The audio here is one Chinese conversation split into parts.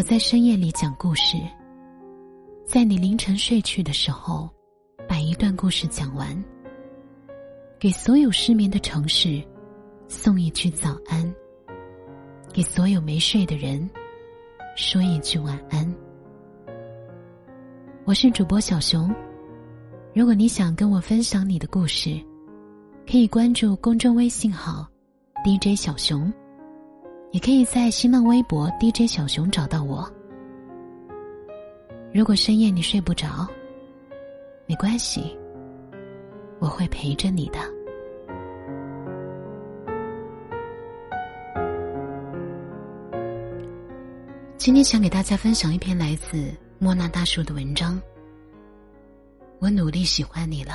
我在深夜里讲故事，在你凌晨睡去的时候，把一段故事讲完，给所有失眠的城市送一句早安，给所有没睡的人说一句晚安。我是主播小熊，如果你想跟我分享你的故事，可以关注公众微信号 DJ 小熊。也可以在新浪微博 DJ 小熊找到我。如果深夜你睡不着，没关系，我会陪着你的。今天想给大家分享一篇来自莫那大叔的文章。我努力喜欢你了，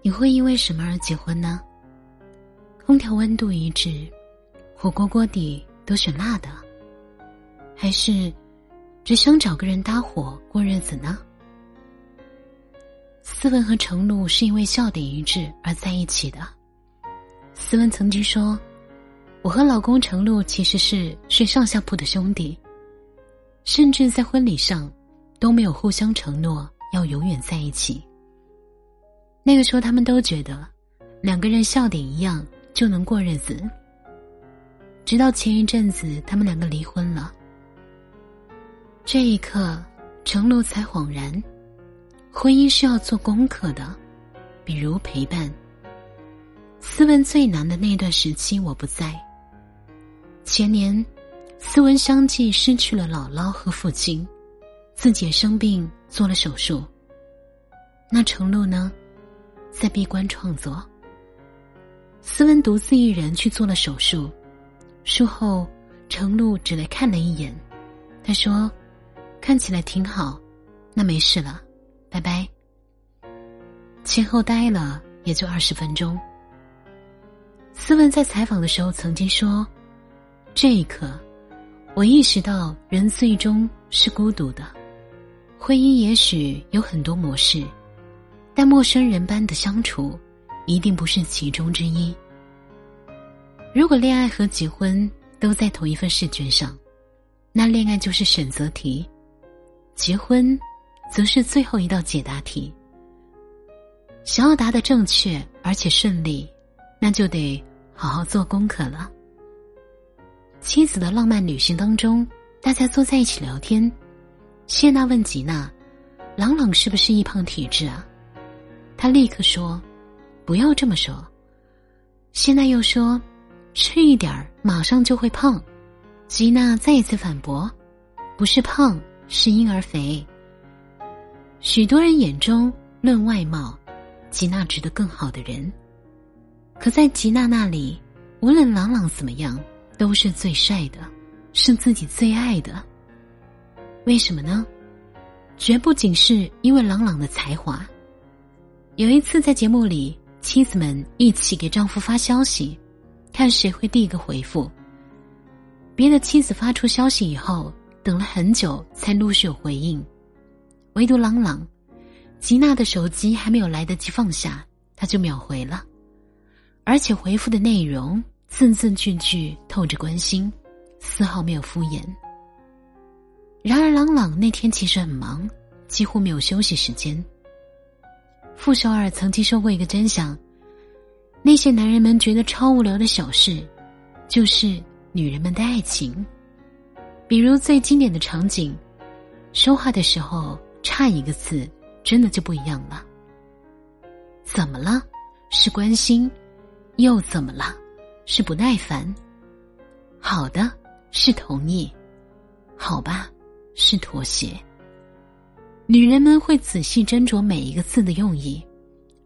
你会因为什么而结婚呢？空调温度一致。火锅锅底都选辣的，还是只想找个人搭伙过日子呢？斯文和程璐是因为笑点一致而在一起的。斯文曾经说：“我和老公程璐其实是睡上下铺的兄弟，甚至在婚礼上都没有互相承诺要永远在一起。”那个时候，他们都觉得两个人笑点一样就能过日子。直到前一阵子，他们两个离婚了。这一刻，程璐才恍然，婚姻是要做功课的，比如陪伴。斯文最难的那段时期，我不在。前年，斯文相继失去了姥姥和父亲，自己生病做了手术。那程璐呢，在闭关创作。斯文独自一人去做了手术。术后，程璐只来看了一眼，他说：“看起来挺好，那没事了，拜拜。”前后待了也就二十分钟。斯文在采访的时候曾经说：“这一刻，我意识到人最终是孤独的，婚姻也许有很多模式，但陌生人般的相处，一定不是其中之一。”如果恋爱和结婚都在同一份试卷上，那恋爱就是选择题，结婚则是最后一道解答题。想要答得正确而且顺利，那就得好好做功课了。妻子的浪漫旅行当中，大家坐在一起聊天，谢娜问吉娜：“朗朗是不是易胖体质啊？”他立刻说：“不要这么说。”谢娜又说。吃一点儿，马上就会胖。吉娜再一次反驳：“不是胖，是婴儿肥。”许多人眼中论外貌，吉娜值得更好的人。可在吉娜那里，无论朗朗怎么样，都是最帅的，是自己最爱的。为什么呢？绝不仅是因为朗朗的才华。有一次在节目里，妻子们一起给丈夫发消息。看谁会第一个回复。别的妻子发出消息以后，等了很久才陆续有回应，唯独朗朗，吉娜的手机还没有来得及放下，他就秒回了，而且回复的内容字字句句透着关心，丝毫没有敷衍。然而，朗朗那天其实很忙，几乎没有休息时间。傅首尔曾经说过一个真相。那些男人们觉得超无聊的小事，就是女人们的爱情。比如最经典的场景，说话的时候差一个字，真的就不一样了。怎么了？是关心，又怎么了？是不耐烦。好的，是同意。好吧，是妥协。女人们会仔细斟酌每一个字的用意。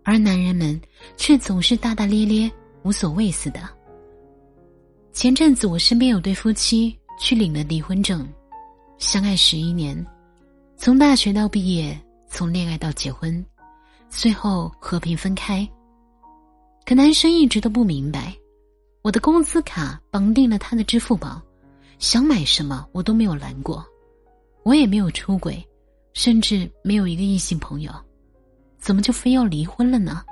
而男人们却总是大大咧咧、无所谓似的。前阵子我身边有对夫妻去领了离婚证，相爱十一年，从大学到毕业，从恋爱到结婚，最后和平分开。可男生一直都不明白，我的工资卡绑定了他的支付宝，想买什么我都没有拦过，我也没有出轨，甚至没有一个异性朋友。怎么就非要离婚了呢？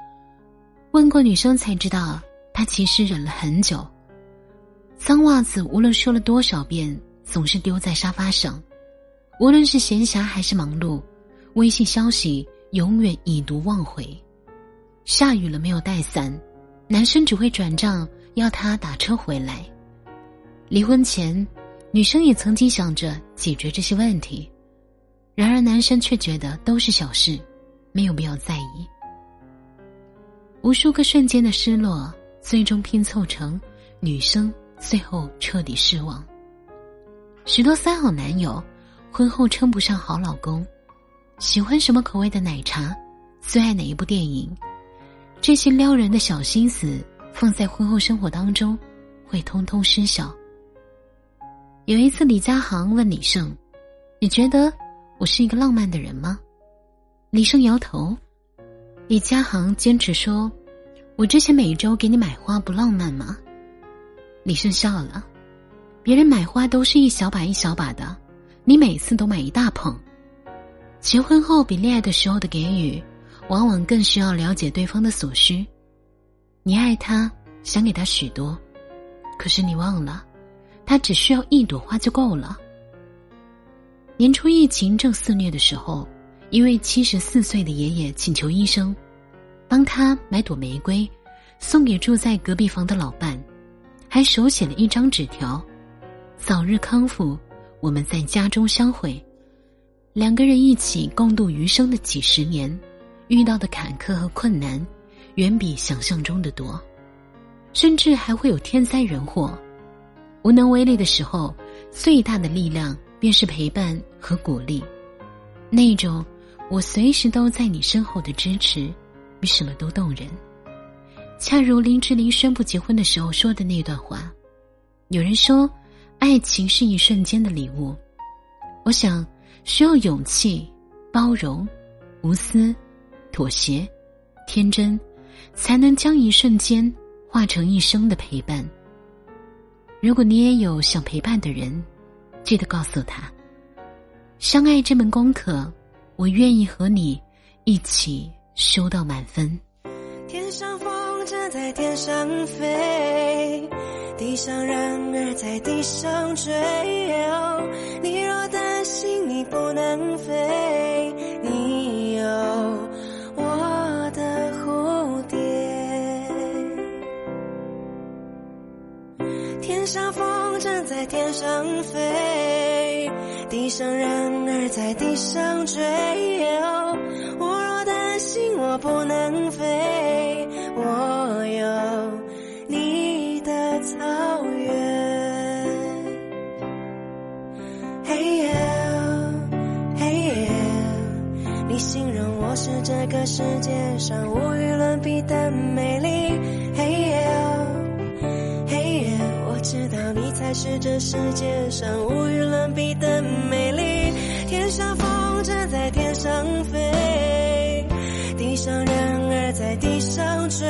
问过女生才知道，她其实忍了很久。脏袜子无论说了多少遍，总是丢在沙发上，无论是闲暇还是忙碌，微信消息永远已读忘回。下雨了没有带伞，男生只会转账要他打车回来。离婚前，女生也曾经想着解决这些问题，然而男生却觉得都是小事，没有必要在意。无数个瞬间的失落，最终拼凑成女生最后彻底失望。许多三好男友，婚后称不上好老公，喜欢什么口味的奶茶，最爱哪一部电影。这些撩人的小心思放在婚后生活当中，会通通失效。有一次，李佳航问李胜：“你觉得我是一个浪漫的人吗？”李胜摇头。李佳航坚持说：“我之前每周给你买花不浪漫吗？”李胜笑了：“别人买花都是一小把一小把的，你每次都买一大捧。结婚后比恋爱的时候的给予。”往往更需要了解对方的所需。你爱他，想给他许多，可是你忘了，他只需要一朵花就够了。年初疫情正肆虐的时候，一位七十四岁的爷爷请求医生，帮他买朵玫瑰，送给住在隔壁房的老伴，还手写了一张纸条：“早日康复，我们在家中相会。”两个人一起共度余生的几十年。遇到的坎坷和困难，远比想象中的多，甚至还会有天灾人祸。无能为力的时候，最大的力量便是陪伴和鼓励。那种我随时都在你身后的支持，比什么都动人。恰如林志玲宣布结婚的时候说的那段话。有人说，爱情是一瞬间的礼物。我想，需要勇气、包容、无私。妥协，天真，才能将一瞬间化成一生的陪伴。如果你也有想陪伴的人，记得告诉他，相爱这门功课，我愿意和你一起修到满分。天上风筝在天上飞，地上人儿在地上追。你若担心你不能飞，你有我的蝴蝶。天上风筝在天上飞，地上人儿在地上追。我若担心我不能飞，我有你的草原。嘿耶，嘿耶，你形容我是这个世界上无与伦比的美丽。你才是这世界上无与伦比的美丽。天上风筝在天上飞，地上人儿在地上追。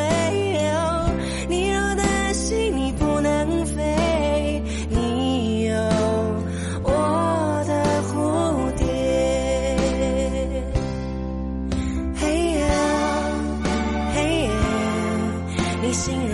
你若担心你不能飞，你有我的蝴蝶。嘿呀，嘿呀，你形容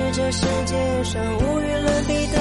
是这世界上无与伦比的